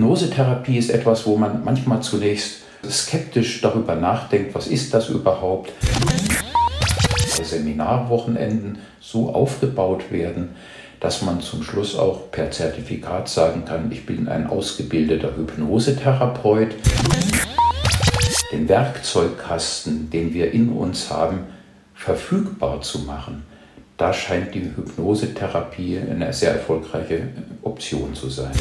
Hypnosetherapie ist etwas, wo man manchmal zunächst skeptisch darüber nachdenkt, was ist das überhaupt. Seminarwochenenden so aufgebaut werden, dass man zum Schluss auch per Zertifikat sagen kann, ich bin ein ausgebildeter Hypnosetherapeut. Den Werkzeugkasten, den wir in uns haben, verfügbar zu machen, da scheint die Hypnosetherapie eine sehr erfolgreiche Option zu sein.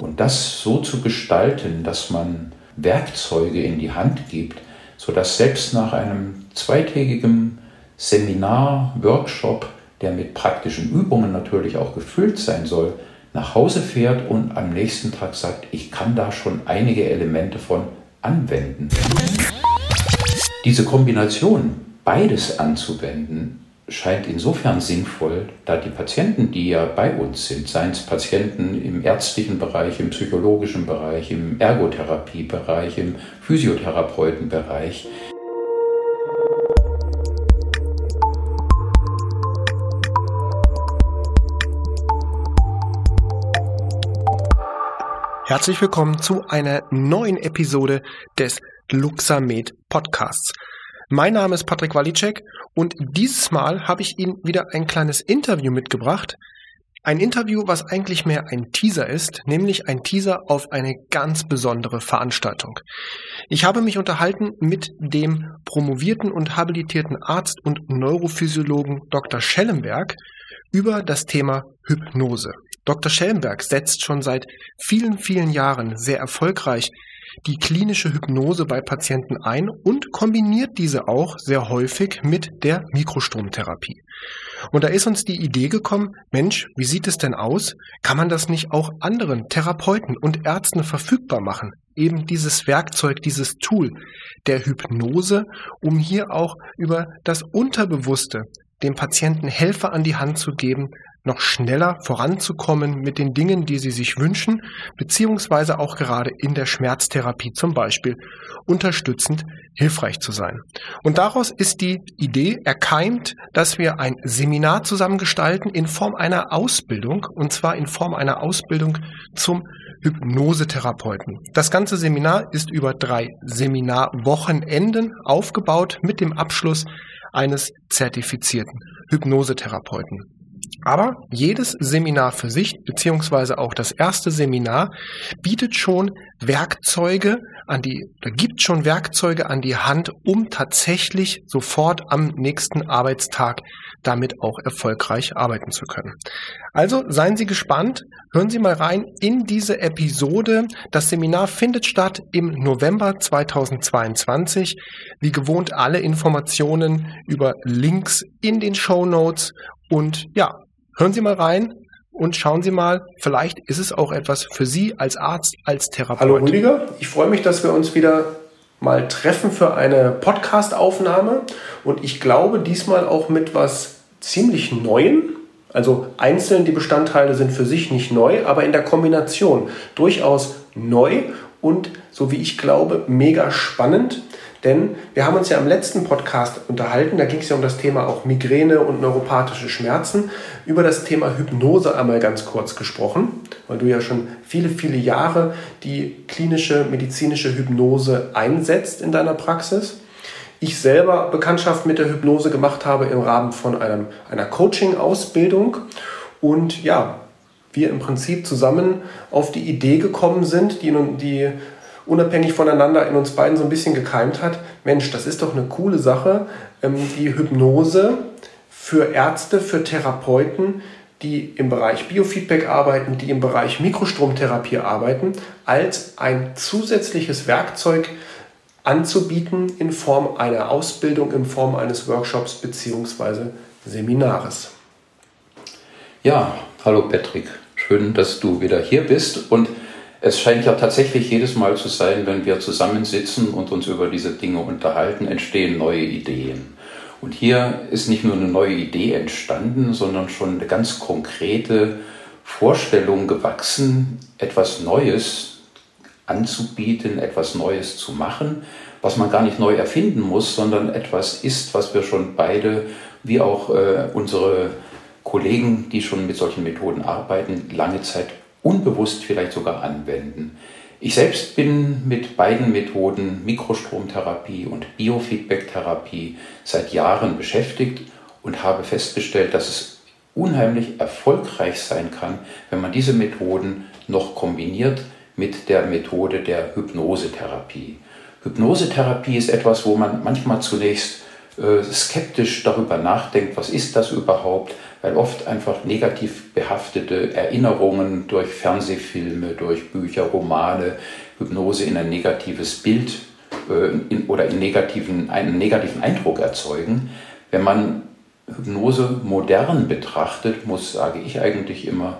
Und das so zu gestalten, dass man Werkzeuge in die Hand gibt, sodass selbst nach einem zweitägigen Seminar, Workshop, der mit praktischen Übungen natürlich auch gefüllt sein soll, nach Hause fährt und am nächsten Tag sagt, ich kann da schon einige Elemente von anwenden. Diese Kombination, beides anzuwenden, scheint insofern sinnvoll, da die Patienten, die ja bei uns sind, seien es Patienten im ärztlichen Bereich, im psychologischen Bereich, im Ergotherapiebereich, im Physiotherapeutenbereich, Herzlich willkommen zu einer neuen Episode des Luxamed Podcasts. Mein Name ist Patrick Walicek und dieses Mal habe ich Ihnen wieder ein kleines Interview mitgebracht. Ein Interview, was eigentlich mehr ein Teaser ist, nämlich ein Teaser auf eine ganz besondere Veranstaltung. Ich habe mich unterhalten mit dem promovierten und habilitierten Arzt und Neurophysiologen Dr. Schellenberg über das Thema Hypnose. Dr. Schellenberg setzt schon seit vielen, vielen Jahren sehr erfolgreich die klinische Hypnose bei Patienten ein und kombiniert diese auch sehr häufig mit der Mikrostromtherapie. Und da ist uns die Idee gekommen, Mensch, wie sieht es denn aus? Kann man das nicht auch anderen Therapeuten und Ärzten verfügbar machen? Eben dieses Werkzeug, dieses Tool der Hypnose, um hier auch über das Unterbewusste dem Patienten Helfer an die Hand zu geben, noch schneller voranzukommen mit den Dingen, die sie sich wünschen, beziehungsweise auch gerade in der Schmerztherapie zum Beispiel unterstützend hilfreich zu sein. Und daraus ist die Idee erkeimt, dass wir ein Seminar zusammengestalten in Form einer Ausbildung, und zwar in Form einer Ausbildung zum Hypnosetherapeuten. Das ganze Seminar ist über drei Seminarwochenenden aufgebaut mit dem Abschluss eines zertifizierten Hypnosetherapeuten. Aber jedes Seminar für sich, beziehungsweise auch das erste Seminar, bietet schon Werkzeuge an die, da gibt schon Werkzeuge an die Hand, um tatsächlich sofort am nächsten Arbeitstag damit auch erfolgreich arbeiten zu können. Also seien Sie gespannt, hören Sie mal rein in diese Episode. Das Seminar findet statt im November 2022. Wie gewohnt alle Informationen über Links in den Show Notes und ja, hören Sie mal rein und schauen Sie mal, vielleicht ist es auch etwas für Sie als Arzt, als Therapeut. Hallo Rüdiger, ich freue mich, dass wir uns wieder mal treffen für eine Podcast-Aufnahme und ich glaube diesmal auch mit was ziemlich Neuem. Also einzeln die Bestandteile sind für sich nicht neu, aber in der Kombination durchaus neu und so wie ich glaube mega spannend. Denn wir haben uns ja im letzten Podcast unterhalten, da ging es ja um das Thema auch Migräne und neuropathische Schmerzen, über das Thema Hypnose einmal ganz kurz gesprochen, weil du ja schon viele, viele Jahre die klinische medizinische Hypnose einsetzt in deiner Praxis. Ich selber Bekanntschaft mit der Hypnose gemacht habe im Rahmen von einem, einer Coaching-Ausbildung und ja, wir im Prinzip zusammen auf die Idee gekommen sind, die, die unabhängig voneinander in uns beiden so ein bisschen gekeimt hat, Mensch, das ist doch eine coole Sache, ähm, die Hypnose für Ärzte, für Therapeuten, die im Bereich Biofeedback arbeiten, die im Bereich Mikrostromtherapie arbeiten, als ein zusätzliches Werkzeug anzubieten in Form einer Ausbildung, in Form eines Workshops bzw. Seminares. Ja, hallo Patrick, schön, dass du wieder hier bist und es scheint ja tatsächlich jedes Mal zu sein, wenn wir zusammensitzen und uns über diese Dinge unterhalten, entstehen neue Ideen. Und hier ist nicht nur eine neue Idee entstanden, sondern schon eine ganz konkrete Vorstellung gewachsen, etwas Neues anzubieten, etwas Neues zu machen, was man gar nicht neu erfinden muss, sondern etwas ist, was wir schon beide, wie auch äh, unsere Kollegen, die schon mit solchen Methoden arbeiten, lange Zeit unbewusst vielleicht sogar anwenden. Ich selbst bin mit beiden Methoden Mikrostromtherapie und Biofeedbacktherapie seit Jahren beschäftigt und habe festgestellt, dass es unheimlich erfolgreich sein kann, wenn man diese Methoden noch kombiniert mit der Methode der Hypnosetherapie. Hypnosetherapie ist etwas, wo man manchmal zunächst skeptisch darüber nachdenkt, was ist das überhaupt, weil oft einfach negativ behaftete Erinnerungen durch Fernsehfilme, durch Bücher, Romane, Hypnose in ein negatives Bild äh, in, oder in negativen, einen negativen Eindruck erzeugen. Wenn man Hypnose modern betrachtet, muss, sage ich eigentlich immer,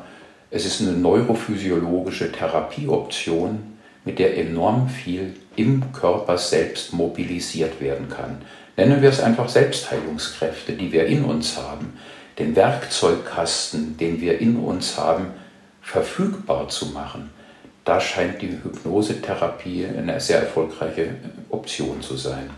es ist eine neurophysiologische Therapieoption, mit der enorm viel im Körper selbst mobilisiert werden kann. Nennen wir es einfach Selbstheilungskräfte, die wir in uns haben, den Werkzeugkasten, den wir in uns haben, verfügbar zu machen. Da scheint die Hypnosetherapie eine sehr erfolgreiche Option zu sein.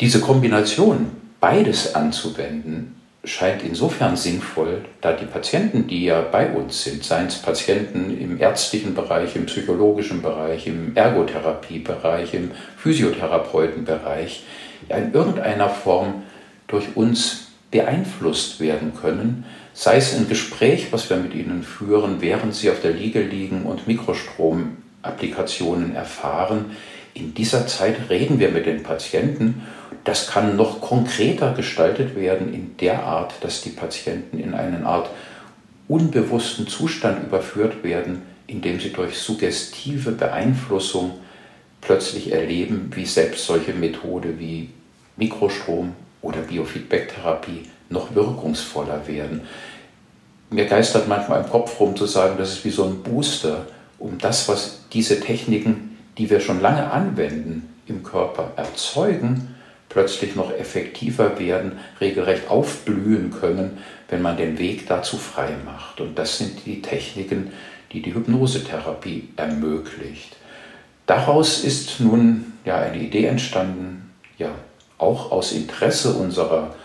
Diese Kombination, beides anzuwenden, scheint insofern sinnvoll, da die Patienten, die ja bei uns sind, seien es Patienten im ärztlichen Bereich, im psychologischen Bereich, im Ergotherapiebereich, im Physiotherapeutenbereich, in irgendeiner Form durch uns beeinflusst werden können, sei es ein Gespräch, was wir mit ihnen führen, während sie auf der Liege liegen und Mikrostromapplikationen erfahren. In dieser Zeit reden wir mit den Patienten das kann noch konkreter gestaltet werden in der Art, dass die Patienten in eine Art unbewussten Zustand überführt werden, indem sie durch suggestive Beeinflussung plötzlich erleben, wie selbst solche Methode wie Mikrostrom oder Biofeedbacktherapie noch wirkungsvoller werden. Mir geistert manchmal im Kopf rum zu sagen, das ist wie so ein Booster, um das, was diese Techniken, die wir schon lange anwenden, im Körper erzeugen, plötzlich noch effektiver werden, regelrecht aufblühen können, wenn man den Weg dazu frei macht. Und das sind die Techniken, die die Hypnosetherapie ermöglicht. Daraus ist nun ja eine Idee entstanden, ja auch aus Interesse unserer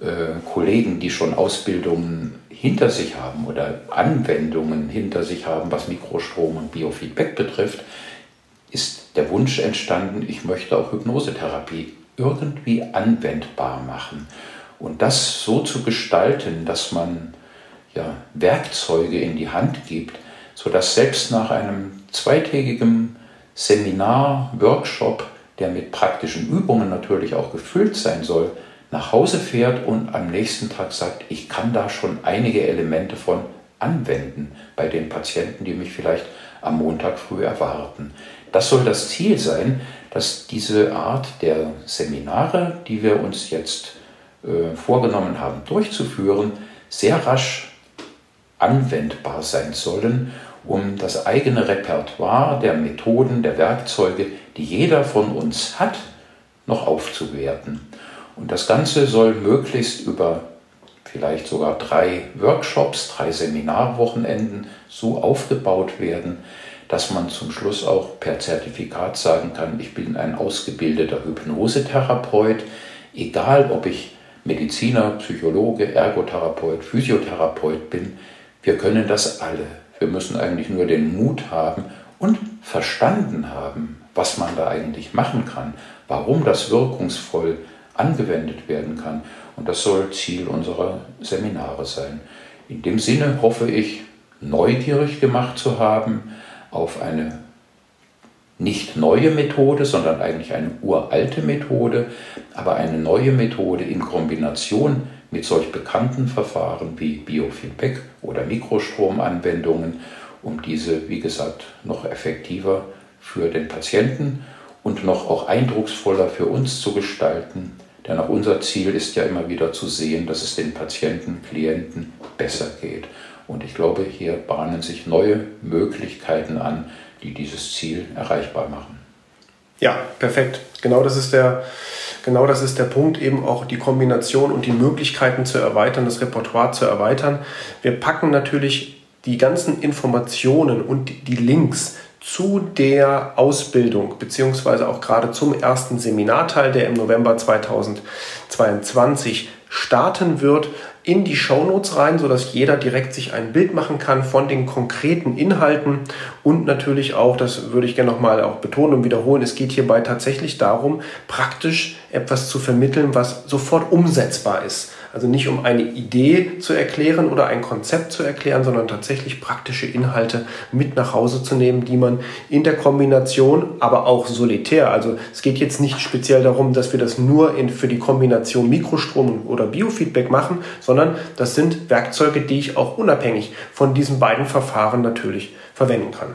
äh, Kollegen, die schon Ausbildungen hinter sich haben oder Anwendungen hinter sich haben, was Mikrostrom und Biofeedback betrifft, ist der Wunsch entstanden, ich möchte auch Hypnosetherapie irgendwie anwendbar machen. Und das so zu gestalten, dass man ja, Werkzeuge in die Hand gibt, sodass selbst nach einem zweitägigen Seminar, Workshop, der mit praktischen Übungen natürlich auch gefüllt sein soll, nach Hause fährt und am nächsten Tag sagt, ich kann da schon einige Elemente von anwenden bei den Patienten, die mich vielleicht am Montag früh erwarten. Das soll das Ziel sein, dass diese Art der Seminare, die wir uns jetzt äh, vorgenommen haben durchzuführen, sehr rasch anwendbar sein sollen, um das eigene Repertoire der Methoden, der Werkzeuge, die jeder von uns hat, noch aufzuwerten. Und das Ganze soll möglichst über vielleicht sogar drei Workshops, drei Seminarwochenenden so aufgebaut werden, dass man zum Schluss auch per Zertifikat sagen kann, ich bin ein ausgebildeter Hypnosetherapeut, egal ob ich Mediziner, Psychologe, Ergotherapeut, Physiotherapeut bin, wir können das alle. Wir müssen eigentlich nur den Mut haben und verstanden haben, was man da eigentlich machen kann, warum das wirkungsvoll angewendet werden kann. Und das soll Ziel unserer Seminare sein. In dem Sinne hoffe ich, neugierig gemacht zu haben, auf eine nicht neue Methode, sondern eigentlich eine uralte Methode, aber eine neue Methode in Kombination mit solch bekannten Verfahren wie Biofeedback oder Mikrostromanwendungen, um diese, wie gesagt, noch effektiver für den Patienten und noch auch eindrucksvoller für uns zu gestalten. Denn auch unser Ziel ist ja immer wieder zu sehen, dass es den Patienten, Klienten besser geht. Und ich glaube, hier bahnen sich neue Möglichkeiten an, die dieses Ziel erreichbar machen. Ja, perfekt. Genau das ist der, genau das ist der Punkt, eben auch die Kombination und die Möglichkeiten zu erweitern, das Repertoire zu erweitern. Wir packen natürlich die ganzen Informationen und die Links zu der Ausbildung, beziehungsweise auch gerade zum ersten Seminarteil, der im November 2022 starten wird, in die Shownotes rein, sodass jeder direkt sich ein Bild machen kann von den konkreten Inhalten und natürlich auch, das würde ich gerne nochmal auch betonen und wiederholen, es geht hierbei tatsächlich darum, praktisch etwas zu vermitteln, was sofort umsetzbar ist. Also nicht um eine Idee zu erklären oder ein Konzept zu erklären, sondern tatsächlich praktische Inhalte mit nach Hause zu nehmen, die man in der Kombination, aber auch solitär, also es geht jetzt nicht speziell darum, dass wir das nur in, für die Kombination Mikrostrom oder Biofeedback machen, sondern das sind Werkzeuge, die ich auch unabhängig von diesen beiden Verfahren natürlich verwenden kann.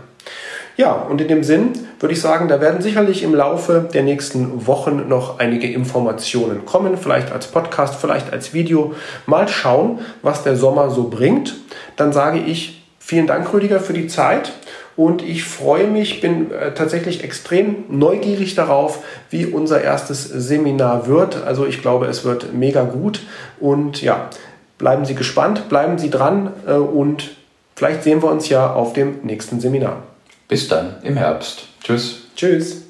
Ja, und in dem Sinn würde ich sagen, da werden sicherlich im Laufe der nächsten Wochen noch einige Informationen kommen, vielleicht als Podcast, vielleicht als Video. Mal schauen, was der Sommer so bringt. Dann sage ich vielen Dank, Rüdiger, für die Zeit. Und ich freue mich, bin äh, tatsächlich extrem neugierig darauf, wie unser erstes Seminar wird. Also ich glaube, es wird mega gut. Und ja, bleiben Sie gespannt, bleiben Sie dran äh, und vielleicht sehen wir uns ja auf dem nächsten Seminar. Bis dann im Herbst. Tschüss. Tschüss.